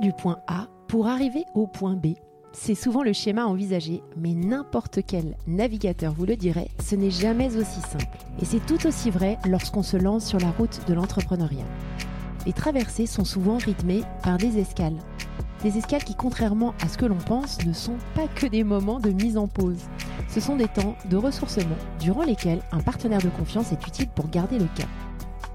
Du point A pour arriver au point B. C'est souvent le schéma envisagé, mais n'importe quel navigateur vous le dirait, ce n'est jamais aussi simple. Et c'est tout aussi vrai lorsqu'on se lance sur la route de l'entrepreneuriat. Les traversées sont souvent rythmées par des escales. Des escales qui, contrairement à ce que l'on pense, ne sont pas que des moments de mise en pause. Ce sont des temps de ressourcement durant lesquels un partenaire de confiance est utile pour garder le cap.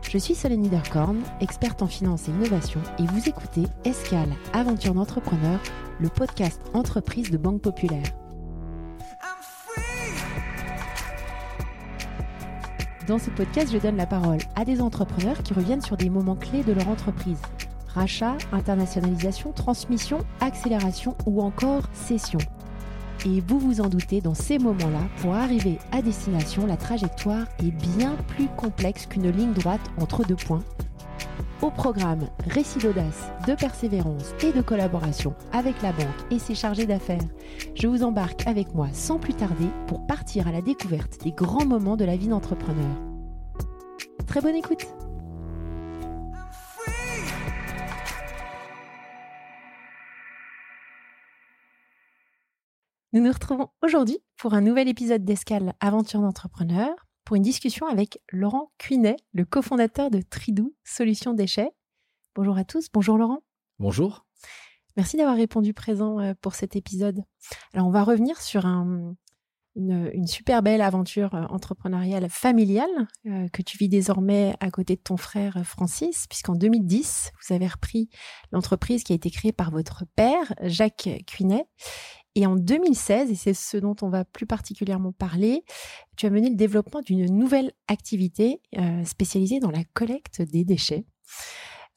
Je suis Solène Niederkorn, experte en finance et innovation, et vous écoutez Escale, aventure d'entrepreneur, le podcast entreprise de Banque Populaire. Dans ce podcast, je donne la parole à des entrepreneurs qui reviennent sur des moments clés de leur entreprise. Rachat, internationalisation, transmission, accélération ou encore cession. Et vous vous en doutez, dans ces moments-là, pour arriver à destination, la trajectoire est bien plus complexe qu'une ligne droite entre deux points. Au programme, récit d'audace, de persévérance et de collaboration avec la banque et ses chargés d'affaires. Je vous embarque avec moi sans plus tarder pour partir à la découverte des grands moments de la vie d'entrepreneur. Très bonne écoute Nous nous retrouvons aujourd'hui pour un nouvel épisode d'Escale Aventure d'entrepreneur pour une discussion avec Laurent Cuinet, le cofondateur de Tridou Solutions Déchets. Bonjour à tous, bonjour Laurent. Bonjour. Merci d'avoir répondu présent euh, pour cet épisode. Alors on va revenir sur une, super belle aventure euh, entrepreneuriale familiale euh, que tu vis désormais à côté de ton frère Francis, puisqu'en 2010, vous avez repris l'entreprise qui a été créée par votre père, Jacques Cuinet, et en 2016, et c'est ce dont on va plus particulièrement parler, tu as mené le développement d'une nouvelle activité euh, spécialisée dans la collecte des déchets.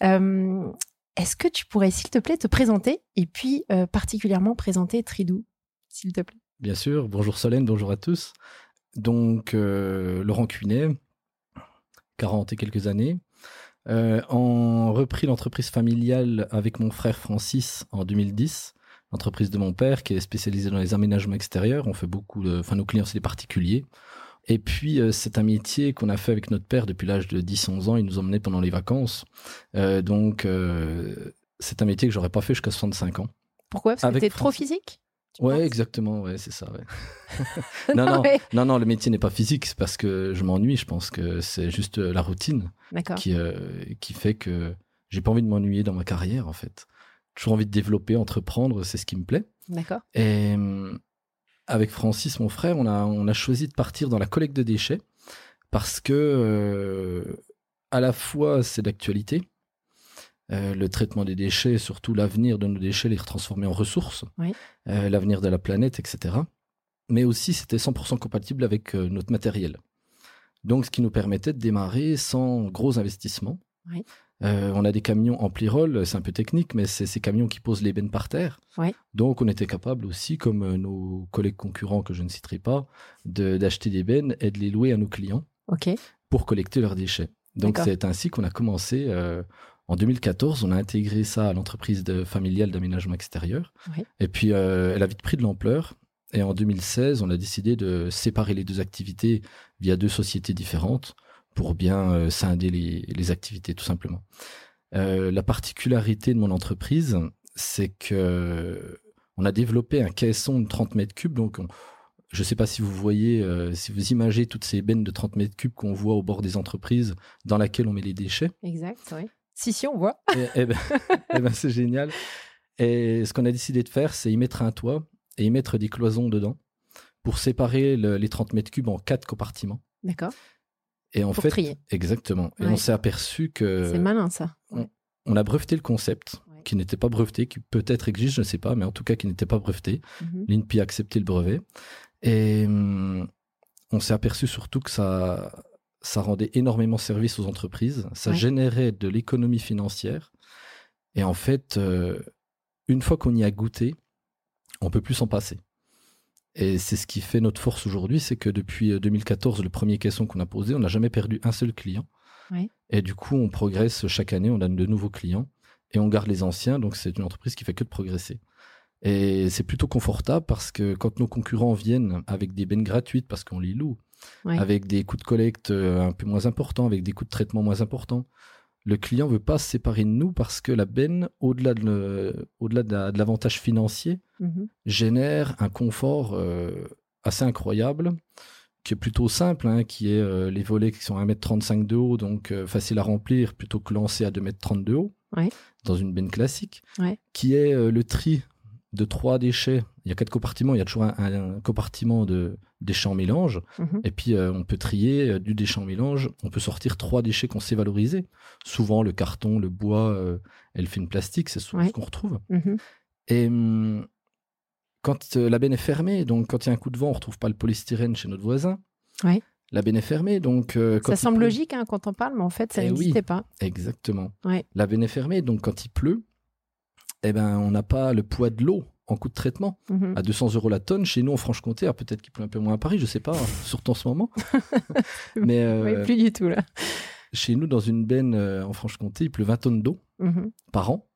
Euh, est-ce que tu pourrais, s'il te plaît, te présenter et puis euh, particulièrement présenter Tridou, s'il te plaît? Bien sûr. Bonjour Solène, bonjour à tous. Donc, Laurent Cuinet, 40 et quelques années. on repris l'entreprise familiale avec mon frère Francis en 2010 entreprise de mon père qui est spécialisée dans les aménagements extérieurs. On fait beaucoup de, enfin, nos clients, c'est des particuliers. Et puis, euh, c'est un métier qu'on a fait avec notre père depuis l'âge de 10-11 ans. Il nous emmenait pendant les vacances. Euh, donc, euh, c'est un métier que j'aurais pas fait jusqu'à 65 ans. Pourquoi? Parce que t'es trop physique? Ouais, exactement, ouais, c'est ça, ouais. non, non, non, non, le métier n'est pas physique, c'est parce que je m'ennuie, je pense que c'est juste la routine qui, qui fait que j'ai pas envie de m'ennuyer dans ma carrière, en fait toujours envie de développer, entreprendre, c'est ce qui me plaît. D'accord. Et euh, avec Francis, mon frère, on a, on a choisi de partir dans la collecte de déchets parce que euh, à la fois c'est d'actualité, euh, le traitement des déchets, surtout l'avenir de nos déchets, les transformer en ressources, l'avenir de la planète, etc. Mais aussi c'était 100% compatible avec notre matériel. Donc ce qui nous permettait de démarrer sans gros investissements. Oui. Euh, on a des camions en plirol, c'est un peu technique, mais c'est ces camions qui posent les bennes par terre. Donc on était capable aussi, comme euh, nos collègues concurrents que je ne citerai pas, d'acheter des bennes et de les louer à nos clients pour collecter leurs déchets. Donc c'est ainsi qu'on a commencé. Euh, en 2014, on a intégré ça à l'entreprise familiale d'aménagement extérieur. Et puis elle a vite pris de l'ampleur. Et en 2016, on a décidé de séparer les deux activités via deux sociétés différentes pour bien euh, scinder les, activités tout simplement. Euh, la particularité de mon entreprise, c'est que on a développé un caisson de 30 mètres cubes. Donc, je ne sais pas si vous voyez, euh, si vous imaginez toutes ces bennes de 30 mètres cubes qu'on voit au bord des entreprises dans laquelle on met les déchets. Exact, oui. Si, si, on voit. et, eh ben, eh ben, c'est génial. Et ce qu'on a décidé de faire, c'est y mettre un toit et y mettre des cloisons dedans pour séparer les 30 mètres cubes en quatre compartiments. D'accord. Et en fait, exactement. Et on s'est aperçu que. C'est malin ça. On, a breveté le concept, qui n'était pas breveté, qui peut-être existe, je ne sais pas, mais en tout cas qui n'était pas breveté. Mhm. L'INPI a accepté le brevet. Et hum, on s'est aperçu surtout que ça, ça rendait énormément service aux entreprises. Ça générait de l'économie financière. Et en fait, euh, une fois qu'on y a goûté, on peut plus s'en passer. Et c'est ce qui fait notre force aujourd'hui, c'est que depuis 2014, euh, le premier caisson qu'on a posé, on n'a jamais perdu un seul client. Et du coup, on progresse chaque année, on a de nouveaux clients et on garde les anciens. Donc, c'est une entreprise qui fait que de progresser. Et c'est plutôt confortable parce que quand nos concurrents viennent avec des bennes gratuites parce qu'on les loue, avec des coûts de collecte euh, un peu moins importants, avec des coûts de traitement moins importants, le client veut pas se séparer de nous parce que la benne, au-delà de, au-delà de, l'avantage financier, Mhm. génère un confort euh, assez incroyable, qui est plutôt simple, hein, qui est euh, les volets qui sont à 1m35 de haut, donc euh, facile à remplir, plutôt que lancer à 2m30 de haut, Ouais. dans une benne classique, Ouais. qui est le tri de trois déchets. Il y a quatre compartiments, il y a toujours un, un compartiment de déchets en mélange, Mhm. et puis euh, on peut trier euh, du déchet en mélange, on peut sortir trois déchets qu'on sait valoriser. Souvent le carton, le bois, euh, elle fait une plastique, c'est souvent Ouais. ce qu'on retrouve. Mhm. Et hum, quand euh, la benne est fermée, donc quand il y a un coup de vent, on retrouve pas le polystyrène chez notre voisin. Ouais. La benne est fermée, donc euh, quand Ça semble pleut- logique hein, quand on parle, mais en fait, ça Eh oui. n'existait pas. Exactement. Ouais. La benne est fermée, donc quand il pleut, eh ben on n'a pas le poids de l'eau en coût de traitement Mhm. à 200 euros la tonne. Chez nous en Franche-Comté, alors peut-être qu'il pleut un peu moins à Paris, je sais pas, surtout en ce moment. Mais euh, Oui, plus du tout là. chez nous, dans une benne euh, en Franche-Comté, il pleut 20 tonnes d'eau Mhm. par an.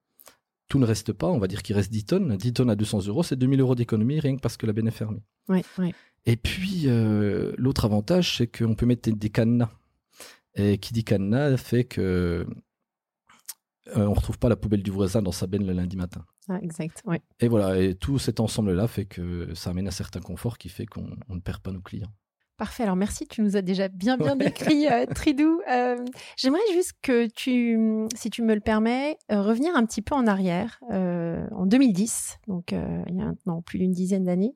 Tout ne reste pas, on va dire qu'il reste 10 tonnes. 10 tonnes à 200 euros, c'est 2000 euros d'économie rien que parce que la benne est fermée. Et puis, euh, l'autre avantage, c'est qu'on peut mettre des, des cadenas. Et qui dit cadenas fait que euh, on retrouve pas la poubelle du voisin dans sa benne le lundi matin. Ah, exact. Ouais. Et voilà, et tout cet ensemble-là fait que ça amène un certain confort qui fait qu'on on ne perd pas nos clients. Parfait. Alors merci, tu nous as déjà bien bien décrit euh, Tridou. Euh, J'aimerais juste que tu, si tu me le permets, euh, revenir un petit peu en arrière, en 2010, donc il y a maintenant plus d'une dizaine d'années,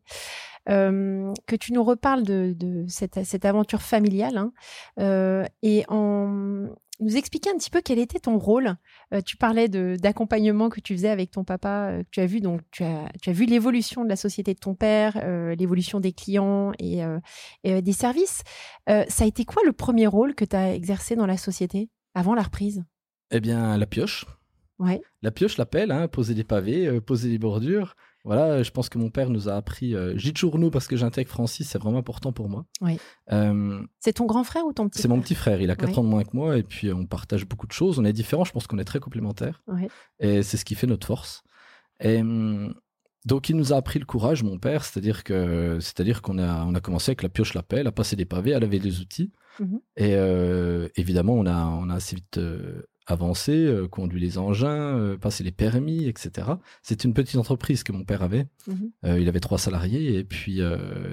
que tu nous reparles de, de cette, cette aventure familiale hein, et en nous expliquer un petit peu quel était ton rôle. Euh, tu parlais d'accompagnement que tu faisais avec ton papa, euh, que tu as vu donc tu as, tu as vu l'évolution de la société de ton père, euh, l'évolution des clients et et, des services. Ça a été quoi le premier rôle que tu as exercé dans la société avant la reprise? Eh bien, la pioche. Ouais. La pioche, l'appelle, hein, poser des pavés, poser des bordures. Voilà, je pense que mon père nous a appris. Euh, J'y toujours nous parce que j'intègre Francis, c'est vraiment important pour moi. Oui. Euh, C'est ton grand frère ou ton petit c'est mon petit frère, il a 4 Ouais. ans de moins que moi et puis euh, on partage beaucoup de choses. On est différents, je pense qu'on est très complémentaires. Et c'est ce qui fait notre force. Et hum, donc il nous a appris le courage, mon père, c'est-à-dire que c'est-à-dire qu'on a on a commencé avec la pioche la pelle, à passer des pavés, à laver des outils. Mhm. Et euh, évidemment, on a on a assez vite euh, avancé, euh, conduit les engins, euh, passé les permis, etc. C'est une petite entreprise que mon père avait. Mhm. Euh, il avait trois salariés et puis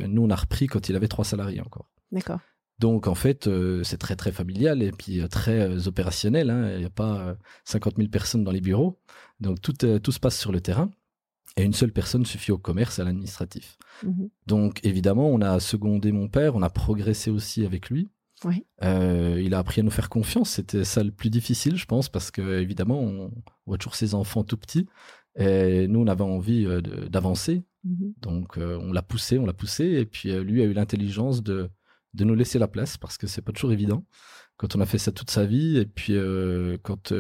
nous on a repris quand il avait trois salariés encore. D'accord. Donc en fait, euh, c'est très très familial et puis euh, très euh, opérationnel. hein. Il n'y a pas euh, 50 000 personnes dans les bureaux. Donc tout, tout se passe sur le terrain. Et une seule personne suffit au commerce et à l'administratif. Mhm. Donc évidemment, on a secondé mon père, on a progressé aussi avec lui. Oui. Euh, il a appris à nous faire confiance. C'était ça le plus difficile, je pense, parce que évidemment, on voit toujours ses enfants tout petits. Et nous, on avait envie euh, d'avancer. Mhm. Donc euh, on l'a poussé, on l'a poussé, et puis euh, lui a eu l'intelligence de, de nous laisser la place parce que c'est pas toujours évident quand on a fait ça toute sa vie, et puis quand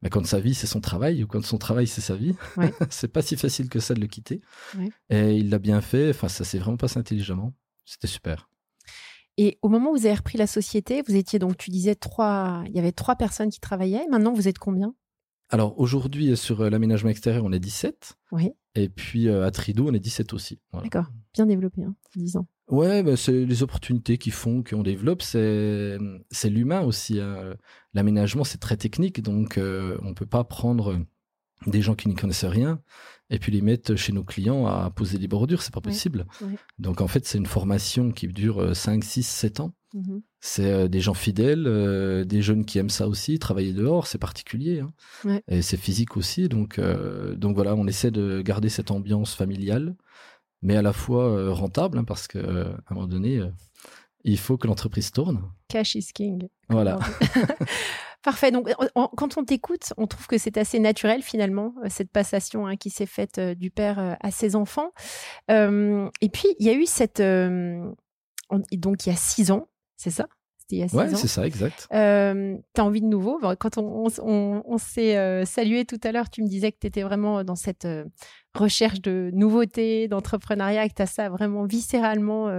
bah, quand sa vie c'est son travail ou quand son travail c'est sa vie, Ouais. c'est pas si facile que ça de le quitter. Ouais. Et il l'a bien fait. Enfin ça s'est vraiment passé intelligemment. C'était super. Et au moment où vous avez repris la société, vous étiez donc, tu disais, trois, il y avait trois personnes qui travaillaient. Maintenant, vous êtes combien? Alors aujourd'hui sur euh, l'aménagement extérieur on est 17, Oui, et puis euh, à Tridou on est 17 aussi. Voilà. d'accord. Bien développé, hein, 10 ans. Ouais, bah, c'est les opportunités qui font qu'on développe. C'est c'est l'humain aussi. hein. L'aménagement, c'est très technique, donc euh, on peut pas prendre des gens qui n'y connaissent rien et puis les mettre chez nos clients à poser des bordures. C'est pas possible. Donc en fait, c'est une formation qui dure 5, 6, 7 ans. Mhm. C'est euh, des gens fidèles, euh, des jeunes qui aiment ça aussi, travailler dehors, c'est particulier. hein. Et c'est physique aussi. Donc, euh, donc voilà, on essaie de garder cette ambiance familiale, mais à la fois rentable, hein, parce qu'à un moment donné, il faut que l'entreprise tourne. Cash is king. Voilà. Parfait. Donc, quand on t'écoute, on trouve que c'est assez naturel finalement euh, cette passation hein, qui s'est faite euh, du père euh, à ses enfants. Euh, et puis il y a eu cette on- donc il y a six ans, c'est ça? C'était il y a six Ouais, ans. c'est ça, exact. T'as envie de nouveau? Quand on, on- on- on s'est salué tout à l'heure, tu me disais que tu étais vraiment dans cette recherche de nouveautés, d'entrepreneuriat, que tu as ça vraiment viscéralement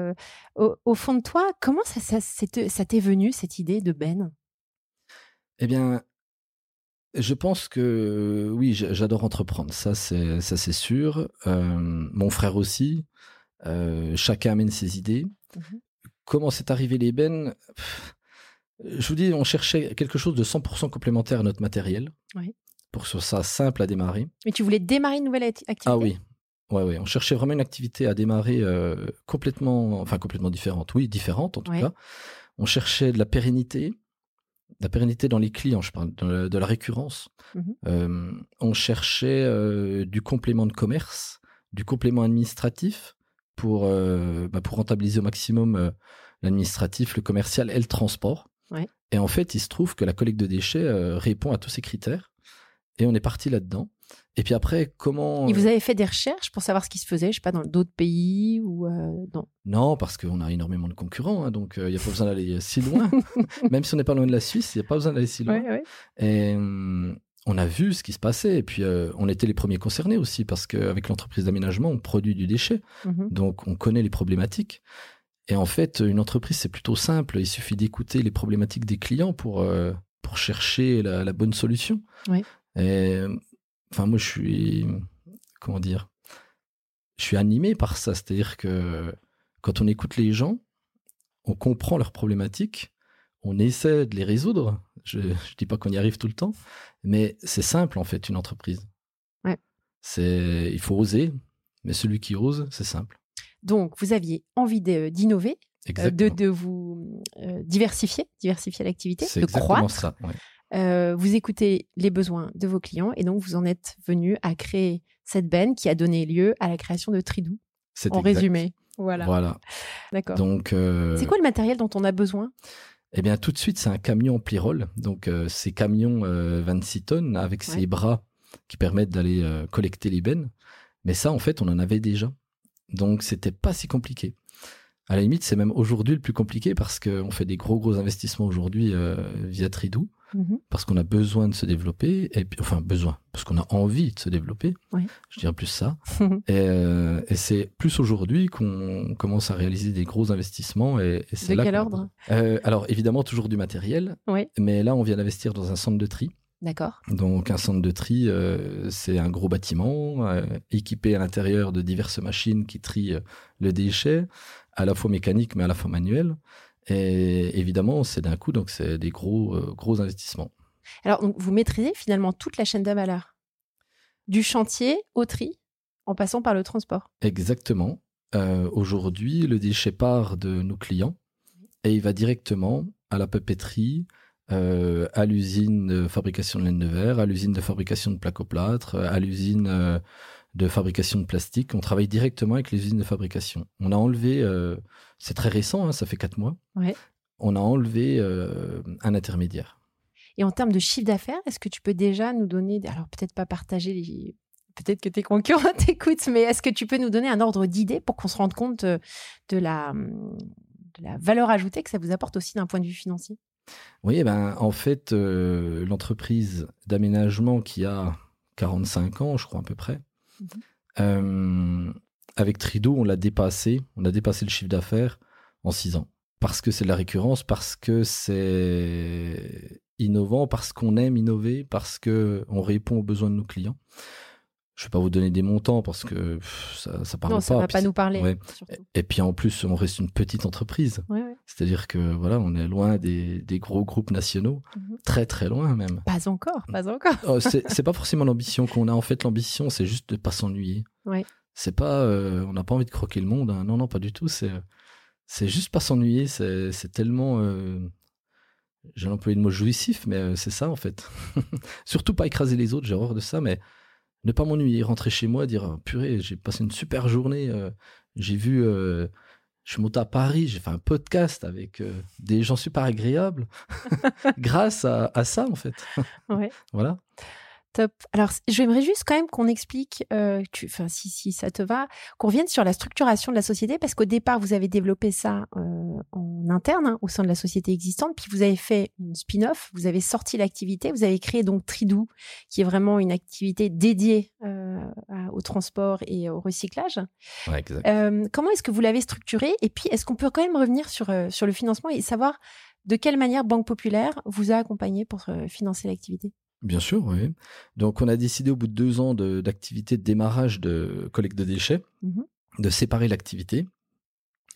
au, au fond de toi. Comment ça, ça, c'est- ça t'est venu, cette idée de Ben? Eh bien, je pense que oui, j'adore entreprendre. Ça, c'est ça, c'est sûr. Euh, mon frère aussi. Euh, chacun amène ses idées. Mhm. Comment c'est arrivé l'ébène Je vous dis, on cherchait quelque chose de 100% complémentaire à notre matériel. Oui. Pour que ce soit simple à démarrer. Mais tu voulais démarrer une nouvelle activité Ah oui. Ouais, ouais. On cherchait vraiment une activité à démarrer euh, complètement, enfin complètement différente. Oui, différente en tout Ouais. cas. On cherchait de la pérennité, la pérennité dans les clients, je parle de la, de la récurrence. Mhm. Euh, on cherchait euh, du complément de commerce, du complément administratif pour, euh, bah, pour rentabiliser au maximum l'administratif, le commercial et le transport. Ouais. Et en fait, il se trouve que la collecte de déchets répond à tous ces critères. Et on est parti là-dedans. Et puis après, comment... Et vous avez fait des recherches pour savoir ce qui se faisait, je sais pas, dans d'autres pays ou euh, dans... Non, parce qu'on a énormément de concurrents, hein, donc il n'y a pas besoin d'aller si loin. Même si on n'est pas loin de la Suisse, il n'y a pas besoin d'aller si loin. Ouais, ouais. Et hum, on a vu ce qui se passait. Et puis, euh, on était les premiers concernés aussi, parce qu'avec l'entreprise d'aménagement, on produit du déchet. Mhm. Donc, on connaît les problématiques. Et en fait, une entreprise, c'est plutôt simple. Il suffit d'écouter les problématiques des clients pour, euh, pour chercher la, la bonne solution. Oui. Et enfin, moi, je suis. Comment dire Je suis animé par ça. C'est-à-dire que quand on écoute les gens, on comprend leurs problématiques, on essaie de les résoudre. Je ne dis pas qu'on y arrive tout le temps, mais c'est simple, en fait, une entreprise. Ouais. C'est, il faut oser, mais celui qui ose, c'est simple. Donc, vous aviez envie d'innover, euh, de, vous euh, diversifier, diversifier l'activité, de exactement croître. ça. ouais. Euh, vous écoutez les besoins de vos clients et donc vous en êtes venu à créer cette benne qui a donné lieu à la création de Tridou, en exact. résumé. Voilà, Voilà. d'accord. Donc, euh, C'est quoi le matériel dont on a besoin? Eh bien, tout de suite, c'est un camion en plirole. Donc, euh, ces camions euh, 26 tonnes avec Ouais. ces bras qui permettent d'aller euh, collecter les bennes. Mais ça, en fait, on en avait déjà. Donc, c'était pas si compliqué. À la limite, c'est même aujourd'hui le plus compliqué parce qu'on fait des gros, gros investissements aujourd'hui via Tridou, Mhm. parce qu'on a besoin de se développer, et puis, enfin, besoin, parce qu'on a envie de se développer. Je dirais plus ça. et euh, et c'est plus aujourd'hui qu'on commence à réaliser des gros investissements. Et, et c'est De là quel ordre? Euh, Alors, évidemment, toujours du matériel. Oui. Mais là, on vient d'investir dans un centre de tri. D'accord. Donc, un centre de tri, euh, c'est un gros bâtiment euh, équipé à l'intérieur de diverses machines qui trient euh, le déchet, à la fois mécanique, mais à la fois manuel. Et évidemment, c'est d'un coup, donc c'est des gros, euh, gros investissements. Alors, donc, vous maîtrisez finalement toute la chaîne de valeur, du chantier au tri, en passant par le transport. Exactement. Euh, Aujourd'hui, le déchet part de nos clients et il va directement à la papeterie, euh, à l'usine de fabrication de laine de verre, à l'usine de fabrication de plaques au plâtre, à l'usine de fabrication de plastique. On travaille directement avec les usines de fabrication. On a enlevé, euh, c'est très récent, hein, ça fait quatre mois. Ouais. On a enlevé euh, un intermédiaire. Et en termes de chiffre d'affaires, est-ce que tu peux déjà nous donner, alors peut-être pas partager les... Peut-être que tes concurrents t'écoutent, mais est-ce que tu peux nous donner un ordre d'idée pour qu'on se rende compte euh, de la, de la valeur ajoutée que ça vous apporte aussi d'un point de vue financier? Oui, eh ben, en fait, euh, l'entreprise d'aménagement qui a 45 ans, je crois à peu près, Euh, avec Trido, on l'a dépassé, on a dépassé le chiffre d'affaires en 6 ans. Parce que c'est de la récurrence, parce que c'est innovant, parce qu'on aime innover, parce que on répond aux besoins de nos clients. Je ne vais pas vous donner des montants parce que pff, ça, ça parle Non, pas. ça va puis pas nous parler. ouais. Et puis en plus, on reste une petite entreprise. Ouais, ouais. C'est-à-dire que voilà, on est loin des, des gros groupes nationaux, Mhm. très très loin même. Pas encore, pas encore. Oh, c'est pas forcément l'ambition qu'on a. En fait, l'ambition, c'est juste de pas s'ennuyer. Ouais. C'est pas, euh, on n'a pas envie de croquer le monde. hein. Non, non, pas du tout. C'est, c'est juste pas s'ennuyer. C'est, tellement, euh, j'ai employé le mot jouissif, mais euh, c'est ça en fait. Surtout pas écraser les autres. J'ai horreur de ça, mais ne pas m'ennuyer, rentrer chez moi, dire oh, purée, j'ai passé une super journée. euh, j'ai vu, euh, je suis monté à Paris, j'ai fait un podcast avec euh, des gens super agréables, grâce à, à ça en fait. Ouais. Voilà. Top. Alors, j'aimerais juste quand même qu'on explique, euh, tu- enfin, si, si ça te va, qu'on revienne sur la structuration de la société, parce qu'au départ, vous avez développé ça euh, en interne, hein, au sein de la société existante, puis vous avez fait une spin-off, vous avez sorti l'activité, vous avez créé donc Tridou, qui est vraiment une activité dédiée euh, au transport et au recyclage. Ouais, exact. Euh, comment est-ce que vous l'avez structuré? Et puis, est-ce qu'on peut quand même revenir sur, euh, sur le financement et savoir de quelle manière Banque Populaire vous a accompagné pour euh, financer l'activité? Bien sûr, oui. Donc, on a décidé au bout de deux ans d'activité de, démarrage de collecte de déchets, Mhm. de séparer l'activité.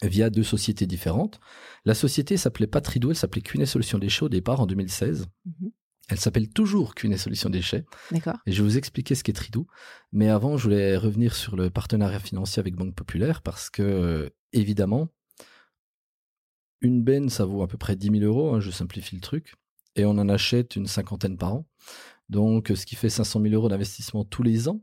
via deux sociétés différentes. La société s'appelait pas Tridou, elle s'appelait Cuinet Solutions Déchets au départ en 2016. Mhm. Elle s'appelle toujours Cuinet Solutions Déchets. D'accord. Et je vais vous expliquer ce qu'est Tridou. Mais avant, je voulais revenir sur le partenariat financier avec Banque Populaire parce que, évidemment, une benne, ça vaut à peu près 10 000 euros, hein, je simplifie le truc, et on en achète une cinquantaine par an. Donc, ce qui fait 500 000 euros d'investissement tous les ans.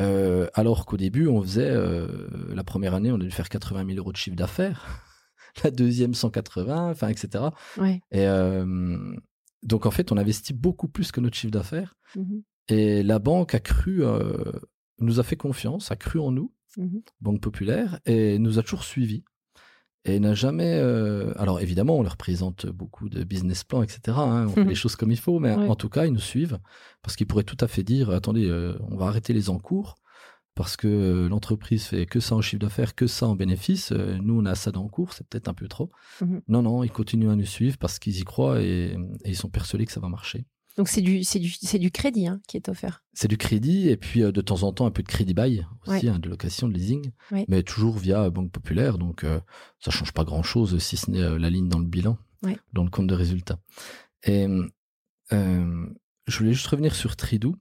Euh, alors qu'au début, on faisait, euh, la première année, on a dû faire 80 000 euros de chiffre d'affaires. La deuxième, 180, enfin, etc. Ouais. Et euh, donc, en fait, on investit beaucoup plus que notre chiffre d'affaires. Mhm. Et la banque a cru, nous a fait confiance, a cru en nous, Mhm. Banque Populaire, et nous a toujours suivis. Et n'a jamais. euh, alors évidemment, on leur présente beaucoup de business plans, etc. hein, on fait Mhm. les choses comme il faut, mais Ouais. en tout cas, ils nous suivent parce qu'ils pourraient tout à fait dire attendez, euh, on va arrêter les encours parce que euh, l'entreprise fait que ça en chiffre d'affaires, que ça en bénéfice. nous, on a ça d'encours, c'est peut-être un peu trop. Mhm. Non, non, ils continuent à nous suivre parce qu'ils y croient et, et ils sont persuadés que ça va marcher. Donc c'est du, c'est du, c'est du crédit hein, qui est offert. C'est du crédit et puis euh, de temps en temps un peu de crédit bail aussi, hein, de location, de leasing, Ouais. mais toujours via Banque Populaire. Donc euh, ça change pas grand chose si ce n'est euh, la ligne dans le bilan, Ouais. dans le compte de résultat. Et euh, je voulais juste revenir sur Tridou,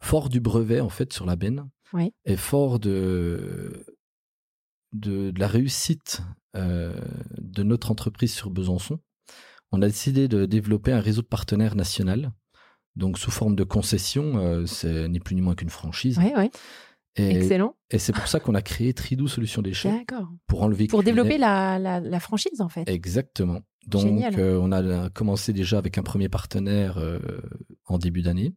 fort du brevet en fait sur la benne et fort de de, de la réussite euh, de notre entreprise sur Besançon. On a décidé de développer un réseau de partenaires national. Donc, sous forme de concession, euh, c'est ni plus ni moins qu'une franchise. Ouais, ouais. Et, Excellent. et c'est pour ça qu'on a créé Tridou Solutions Déchets D'accord. pour enlever. Pour développer la, la, la franchise en fait. Exactement. Donc, euh, on a commencé déjà avec un premier partenaire euh, en début d'année.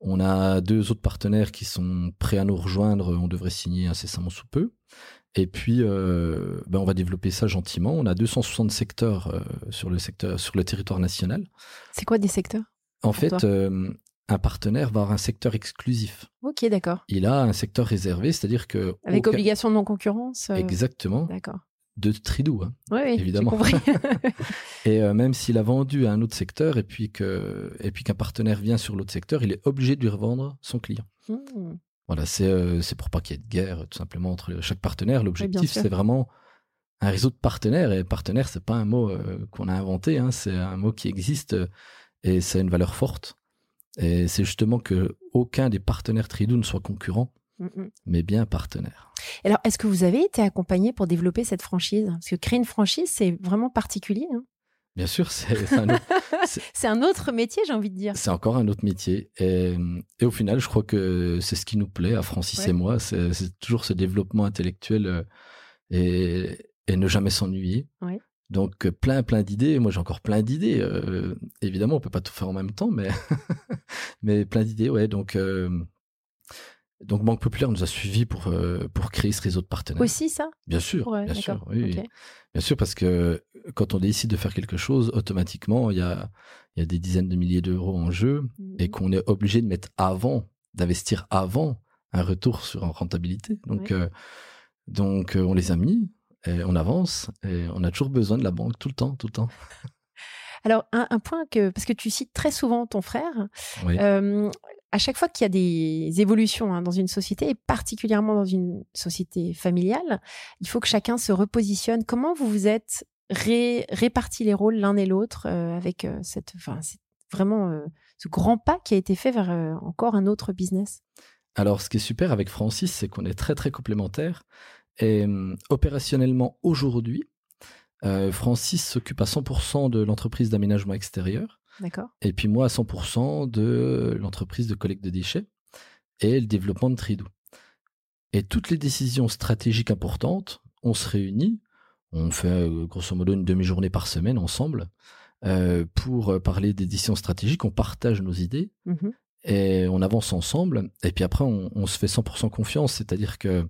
On a deux autres partenaires qui sont prêts à nous rejoindre. On devrait signer incessamment sous peu. Et puis, euh, ben, on va développer ça gentiment. On a 260 secteurs euh, sur le secteur, sur le territoire national. C'est quoi des secteurs En fait, euh, un partenaire va avoir un secteur exclusif. Ok, d'accord. Il a un secteur réservé, c'est-à-dire que Avec aucun- obligation de non-concurrence. euh, exactement D'accord. de Tridou. hein. Oui, oui, Évidemment. Compris. Et même s'il a vendu à un autre secteur et puis que et puis qu'un partenaire vient sur l'autre secteur, il est obligé de lui revendre son client. Hmm. Voilà, c'est euh, pour pas qu'il y ait de guerre tout simplement entre chaque partenaire. L'objectif c'est vraiment un réseau de partenaires et partenaire c'est pas un mot euh, qu'on a inventé, hein, c'est un mot qui existe et c'est une valeur forte. Et c'est justement que aucun des partenaires Tridou ne soit concurrent, Hmm, hmm. mais bien partenaire. Alors, est-ce que vous avez été accompagné pour développer cette franchise? Parce que créer une franchise, c'est vraiment particulier. hein. Bien sûr, c'est un autre- C'est un autre métier, j'ai envie de dire. C'est encore un autre métier. Et, et au final, je crois que c'est ce qui nous plaît à Francis Ouais. et moi. C'est toujours ce développement intellectuel euh, et, et ne jamais s'ennuyer. Ouais. Donc, euh, plein, plein d'idées. Moi, j'ai encore plein d'idées. Euh, évidemment, on peut pas tout faire en même temps, mais, mais plein d'idées, ouais. Donc, euh, donc, Banque Populaire nous a suivis pour, euh, pour créer ce réseau de partenaires. Aussi, ça? Bien sûr, Ouais, bien sûr. Oui. Bien sûr, parce que quand on décide de faire quelque chose, automatiquement, il y a, il y a des dizaines de milliers d'euros en jeu et Mhm. qu'on est obligé de mettre avant, d'investir avant un retour sur en rentabilité. Donc, Ouais. euh, donc euh, on les a mis, et on avance, et on a toujours besoin de la banque tout le temps, tout le temps. Alors, un, un point que, parce que tu cites très souvent ton frère, Oui. euh, à chaque fois qu'il y a des évolutions hein, dans une société, et particulièrement dans une société familiale, il faut que chacun se repositionne. Comment vous vous êtes ré- répartis les rôles l'un et l'autre euh, avec euh, cette, vraiment euh, ce grand pas qui a été fait vers encore un autre business? Alors, ce qui est super avec Francis, c'est qu'on est très très complémentaires. Et hum, opérationnellement, aujourd'hui, Francis s'occupe à 100% de l'entreprise d'aménagement extérieur. D'accord Et puis moi à 100% de l'entreprise de collecte de déchets et le développement de Tridou. Et toutes les décisions stratégiques importantes, on se réunit, on fait euh, grosso modo une demi-journée par semaine ensemble euh, pour euh, parler des décisions stratégiques, on partage nos idées Mhm. et on avance ensemble. Et puis après, on, on se fait 100% confiance, c'est-à-dire que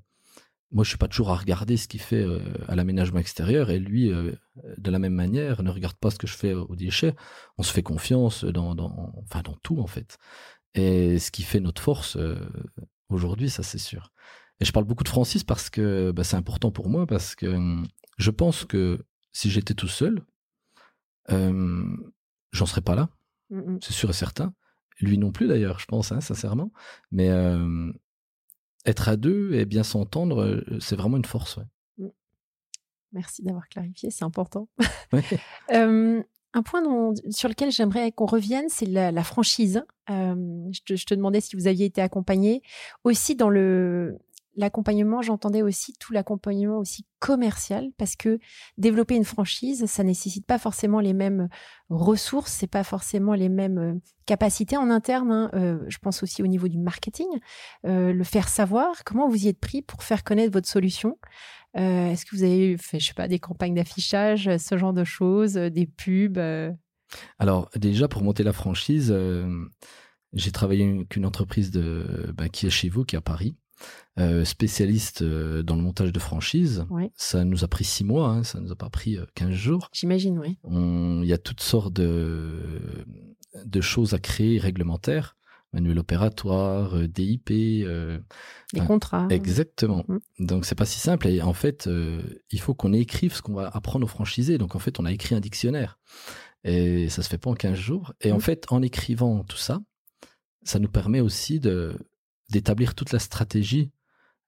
moi, je suis pas toujours à regarder ce qu'il fait euh, à l'aménagement extérieur et lui, euh, de la même manière, ne regarde pas ce que je fais aux déchets. On se fait confiance dans, dans, enfin, dans tout en fait. Et ce qui fait notre force euh, aujourd'hui, ça c'est sûr. Et je parle beaucoup de Francis parce que bah, c'est important pour moi parce que hum, je pense que si j'étais tout seul, euh, j'en serais pas là Mhm. c'est sûr et certain. Lui non plus d'ailleurs, je pense, hein, sincèrement. Mais euh, être à deux et bien s'entendre, euh, c'est vraiment une force. ouais. Merci d'avoir clarifié, c'est important. un point sur lequel j'aimerais qu'on revienne, c'est la, franchise. Je te, je, te, demandais si vous aviez été accompagné. Aussi dans le, l'accompagnement, j'entendais aussi tout l'accompagnement aussi commercial parce que développer une franchise, ça nécessite pas forcément les mêmes ressources, c'est pas forcément les mêmes euh, capacités en interne. Hein. Euh, je pense aussi au niveau du marketing, euh, le faire savoir. Comment vous y êtes pris pour faire connaître votre solution Est-ce que vous avez fait, je sais pas, des campagnes d'affichage, ce genre de choses, des pubs Alors déjà pour monter la franchise. j'ai travaillé avec une entreprise bah, qui est chez vous, qui est à Paris, euh, spécialiste euh, dans le montage de franchise. Ça nous a pris six mois, hein, ça nous a pas pris 15 euh, jours. J'imagine, oui. Il y a toutes sortes de, de choses à créer réglementaires manuel opératoire, DIP, des contrats. Exactement. Donc, mm. Donc c'est pas si simple. Et en fait, il faut qu'on écrive ce qu'on va apprendre aux franchisés. Donc en fait, on a écrit un dictionnaire. Et ça se fait pas en 15 jours. Et en mm. fait, en écrivant tout ça, ça nous permet aussi de d'établir toute la stratégie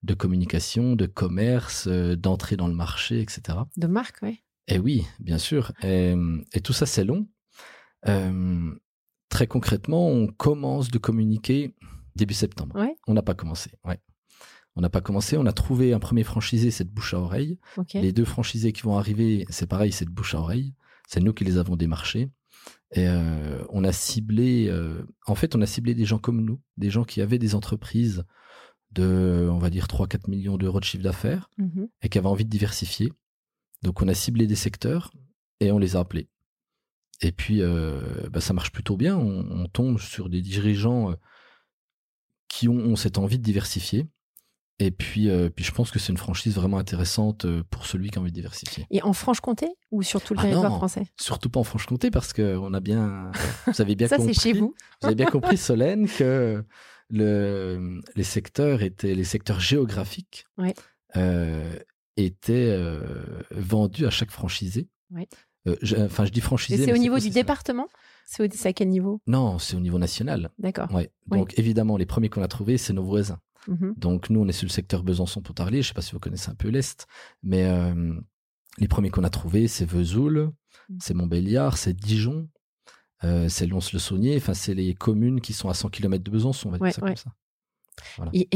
de communication, de commerce, euh, d'entrée dans le marché, etc. De marque, oui. Et oui, bien sûr. Et, tout ça, c'est long. Euh, très concrètement, on commence de communiquer début septembre. On n'a pas commencé. Ouais. On n'a pas commencé. On a trouvé un premier franchisé, c'est de bouche à oreille. Les deux franchisés qui vont arriver, c'est pareil, c'est de bouche à oreille. C'est nous qui les avons démarchés. Et euh, on a ciblé, en fait, on a ciblé des gens comme nous, des gens qui avaient des entreprises de, on va dire, 3-4 millions d'euros de chiffre d'affaires mhm. et qui avaient envie de diversifier. Donc on a ciblé des secteurs et on les a appelés. Et puis euh, bah, ça marche plutôt bien. On, tombe sur des dirigeants euh, qui ont, cette envie de diversifier. Et puis, euh, puis je pense que c'est une franchise vraiment intéressante pour celui qui a envie de diversifier. Et en Franche-Comté ou sur tout le ah territoire français? Surtout pas en Franche-Comté parce que on a bien, vous avez bien Ça, compris. chez vous. vous avez bien compris, Solène, que le, les secteurs étaient les secteurs géographiques euh, étaient euh, vendus à chaque franchisé. Euh, enfin, je dis franchisé. C'est au niveau du département? C'est à quel niveau? Non, c'est au niveau national. D'accord. Ouais. Donc évidemment, les premiers qu'on a trouvés, c'est nos voisins. Mm-hmm. Donc nous, on est sur le secteur Besançon-Pontarlier. Je ne sais pas si vous connaissez un peu l'Est, mais les premiers qu'on a trouvés, c'est Vesoul, mm. c'est Montbéliard, c'est Dijon, euh, c'est Lons-le-Saunier, enfin, c'est les communes qui sont à 100 km de Besançon, on va dire ça comme ça. Et,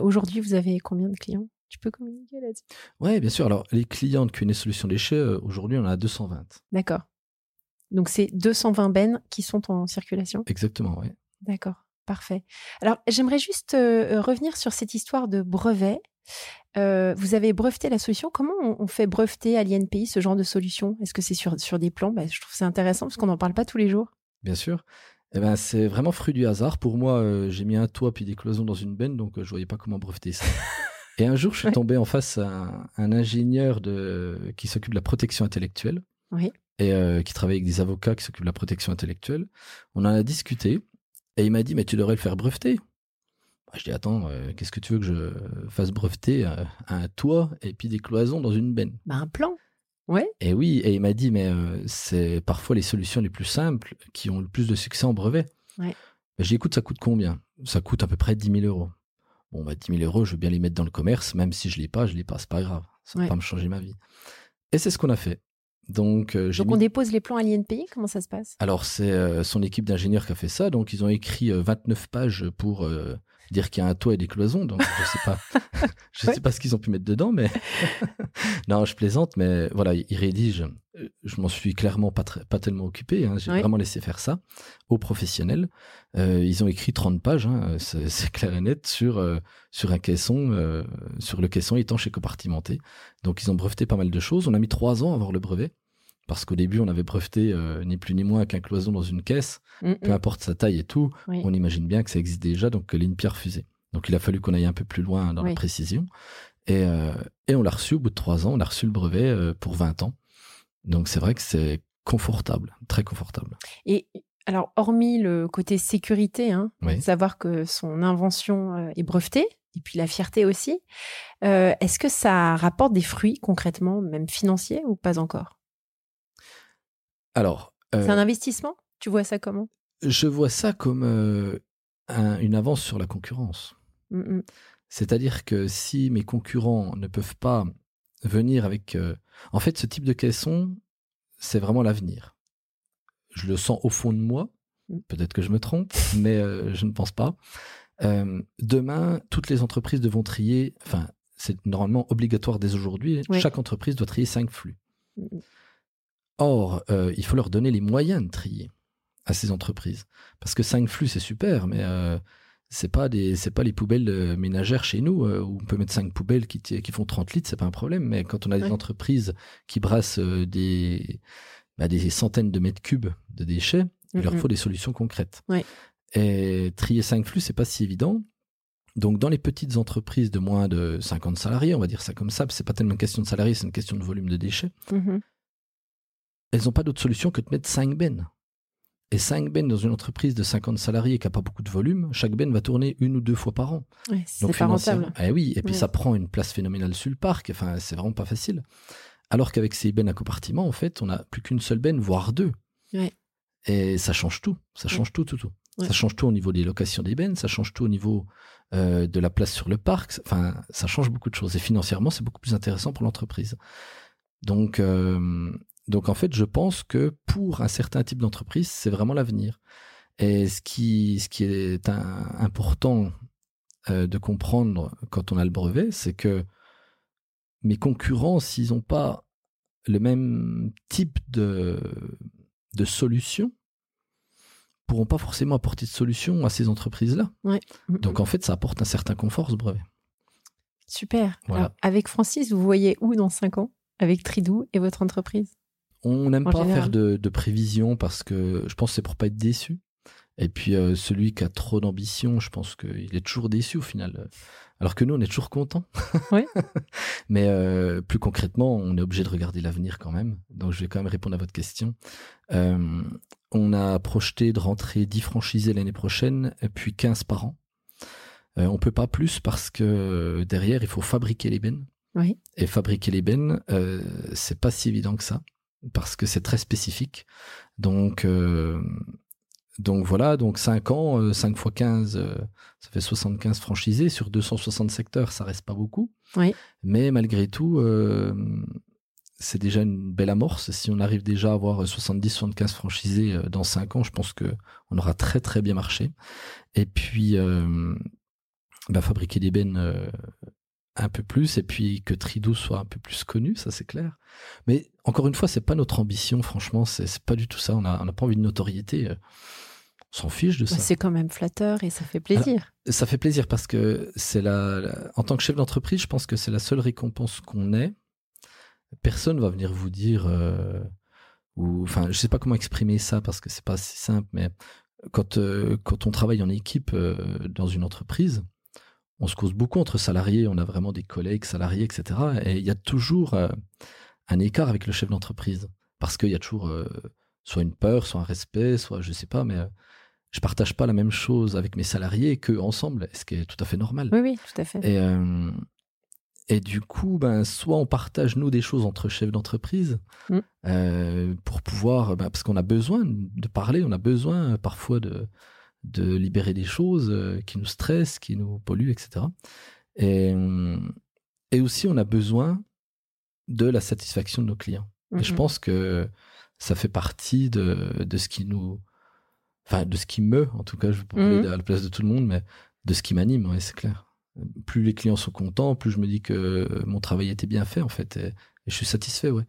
aujourd'hui, vous avez combien de clients? Tu peux communiquer là-dessus? Oui, bien sûr. Alors, les clients de QN Solutions Déchets, euh, aujourd'hui, on en a 220. D'accord. Donc, c'est 220 bennes qui sont en circulation? Exactement, oui. D'accord, parfait. Alors, j'aimerais juste euh, revenir sur cette histoire de brevet. Euh, vous avez breveté la solution. Comment on, fait breveter à l'INPI ce genre de solution? Est-ce que c'est sur, sur des plans? Bah, Je trouve c'est intéressant parce qu'on n'en parle pas tous les jours. Bien sûr. Eh ben, c'est vraiment fruit du hasard. Pour moi, euh, j'ai mis un toit puis des cloisons dans une benne, donc je voyais pas comment breveter ça. Et un jour, je suis tombé en face à un, ingénieur de, qui s'occupe de la protection intellectuelle oui. et qui travaille avec des avocats qui s'occupent de la protection intellectuelle. On en a discuté et il m'a dit, mais tu devrais le faire breveter. Bah, je dis attends, euh, qu'est-ce que tu veux que je fasse breveter euh, un toit et puis des cloisons dans une benne? Bah, Un plan. Ouais. Et oui, et il m'a dit mais euh, c'est parfois les solutions les plus simples qui ont le plus de succès en brevet. Ouais. Bah, j'ai écoute ça coûte combien? Ça coûte à peu près 10 000 euros. Bon bah 10 000 euros, je veux bien les mettre dans le commerce, même si je les pas, je les pas, c'est pas grave, ça va pas me changer ma vie. Et c'est ce qu'on a fait. Donc, donc on dépose les plans à l'INPI, comment ça se passe? Alors c'est son équipe d'ingénieurs qui a fait ça, donc ils ont écrit 29 pages pour dire qu'il y a un toit et des cloisons, donc je sais pas, je sais pas ce qu'ils ont pu mettre dedans, mais non, je plaisante, mais voilà, ils rédigent. Je m'en suis clairement pas, pas tellement occupé, hein, j'ai vraiment laissé faire ça aux professionnels. Euh, ils ont écrit 30 pages, hein, c'est clair et net, sur, euh, sur un caisson, euh, sur le caisson étanche et compartimenté. Donc ils ont breveté pas mal de choses. On a mis trois ans à avoir le brevet parce qu'au début, on avait breveté euh, ni plus ni moins qu'un cloison dans une caisse, mm, peu importe sa taille et tout. On imagine bien que ça existe déjà, donc que l'INPI a refusé. Donc il a fallu qu'on aille un peu plus loin dans la précision. Et, euh, et on l'a reçu au bout de trois ans, on a reçu le brevet euh, pour 20 ans. Donc c'est vrai que c'est confortable, très confortable. Et alors, hormis le côté sécurité, hein, savoir que son invention est brevetée, et puis la fierté aussi, est-ce que ça rapporte des fruits concrètement, même financiers, ou pas encore? Alors. c'est un euh, investissement? Tu vois ça comment? Je vois ça comme euh, une avance sur la concurrence. Mmh C'est-à-dire que si mes concurrents ne peuvent pas venir avec... euh, En fait, ce type de caisson, c'est vraiment l'avenir. Je le sens au fond de moi. Mm. Peut-être que je me trompe, mais euh, je ne pense pas. Euh, demain, toutes les entreprises devront trier, enfin, c'est normalement obligatoire dès aujourd'hui, Ouais. chaque entreprise doit trier cinq flux. Mhm. Or, euh, il faut leur donner les moyens de trier à ces entreprises. Parce que cinq flux, c'est super, mais euh, c'est pas des, c'est pas les poubelles euh, ménagères chez nous euh, où on peut mettre cinq poubelles qui, font 30 litres, c'est pas un problème. Mais quand on a des Ouais. entreprises qui brassent des, bah, des centaines de mètres cubes de déchets, il leur faut des solutions concrètes. Ouais. Et trier cinq flux, c'est pas si évident. Donc, dans les petites entreprises de moins de 50 salariés, on va dire ça comme ça, c'est pas tellement une question de salariés, c'est une question de volume de déchets Mhm. Elles n'ont pas d'autre solution que de mettre 5 bennes. Et 5 bennes dans une entreprise de 50 salariés qui n'a pas beaucoup de volume, chaque benne va tourner une ou deux fois par an. Ouais, c'est Donc pas rentable. Eh oui, et puis Ouais. ça prend une place phénoménale sur le parc. Enfin, c'est vraiment pas facile. Alors qu'avec ces bennes à compartiment, en fait, on n'a plus qu'une seule benne, voire deux. Ouais. Et ça change tout. Ça change tout, tout, tout. Ça change tout au niveau des locations des bennes, ça change tout au niveau euh, de la place sur le parc. Enfin, ça change beaucoup de choses. Et financièrement, c'est beaucoup plus intéressant pour l'entreprise. Donc, euh, donc, en fait, je pense que pour un certain type d'entreprise, c'est vraiment l'avenir. Et ce qui, ce qui est un- important euh, de comprendre quand on a le brevet, c'est que mes concurrents, s'ils n'ont pas le même type de, de solution, pourront pas forcément apporter de solution à ces entreprises-là. Mhm. Donc en fait, ça apporte un certain confort, ce brevet. Super. Voilà. Alors, avec Francis, vous voyez où dans 5 ans? Avec Tridou et votre entreprise? On n'aime pas général. faire de, de prévisions parce que je pense que c'est pour pas être déçu. Et puis euh, celui qui a trop d'ambition, je pense qu'il est toujours déçu au final. Alors que nous, on est toujours contents. Oui. Mais euh, plus concrètement, on est obligé de regarder l'avenir quand même. Donc je vais quand même répondre à votre question. Euh, on a projeté de rentrer 10 franchisés l'année prochaine, et puis 15 par an. On peut pas plus parce que derrière, il faut fabriquer les bennes. Oui. Et fabriquer les bennes, c'est pas si évident que ça, parce que c'est très spécifique. Donc, euh, donc voilà, donc 5 ans, euh, 5 x 15, euh, ça fait 75 franchisés. Sur 260 secteurs, ça reste pas beaucoup. Oui. Mais malgré tout, euh, c'est déjà une belle amorce. Si on arrive déjà à avoir 70-75 franchisés euh, dans 5 ans, je pense que on aura très très bien marché. Et puis, euh, bah, fabriquer des bennes euh, un peu plus, et puis que Tridou soit un peu plus connu, ça c'est clair. Mais encore une fois, c'est pas notre ambition, franchement, c'est pas du tout ça. On n'a on n'a pas envie de notoriété. On s'en fiche de ça. Bah, C'est quand même flatteur et ça fait plaisir. Ça fait plaisir parce que c'est la, la- en tant que chef d'entreprise, je pense que c'est la seule récompense qu'on ait. Personne va venir vous dire, euh, ou enfin, je sais pas comment exprimer ça parce que c'est pas si simple, mais quand euh, quand on travaille en équipe euh, dans une entreprise, on se cause beaucoup entre salariés. On a vraiment des collègues salariés, etc. Et il y a toujours euh, un écart avec le chef d'entreprise parce qu'il y a toujours euh, soit une peur, soit un respect, soit je sais pas, mais euh, je partage pas la même chose avec mes salariés qu'eux ensemble, ce qui est tout à fait normal. Oui, oui, tout à fait. Et, euh, et du coup, ben, soit on partage nous des choses entre chefs d'entreprise Mm. euh, pour pouvoir, ben, parce qu'on a besoin de parler, on a besoin parfois de, de libérer des choses qui nous stressent, qui nous polluent, etc. Et, et aussi, on a besoin de la satisfaction de nos clients. Et je Mhm. pense que ça fait partie de, de ce qui nous. Enfin, de ce qui me, en tout cas, je vais parler Mhm. à la place de tout le monde, mais de ce qui m'anime, ouais, c'est clair. Plus les clients sont contents, plus je me dis que mon travail était bien fait, en fait. Et, et je suis satisfait, ouais.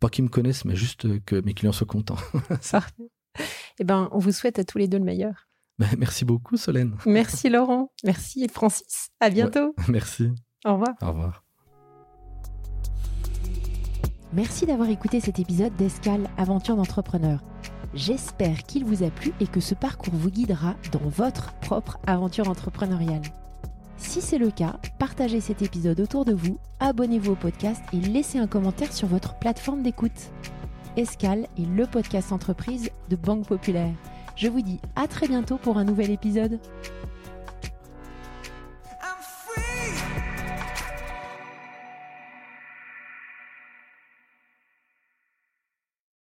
Pas qu'ils me connaissent, mais juste que mes clients soient contents. Parfait. Eh ben, on vous souhaite à tous les deux le meilleur. Ben, merci beaucoup, Solène. Merci Laurent. Merci Francis. À bientôt. Merci. Au revoir. Au revoir. Merci d'avoir écouté cet épisode d'Escale Aventure d'entrepreneur. J'espère qu'il vous a plu et que ce parcours vous guidera dans votre propre aventure entrepreneuriale. Si c'est le cas, partagez cet épisode autour de vous, abonnez-vous au podcast et laissez un commentaire sur votre plateforme d'écoute. Escale est le podcast entreprise de Banque Populaire. Je vous dis à très bientôt pour un nouvel épisode.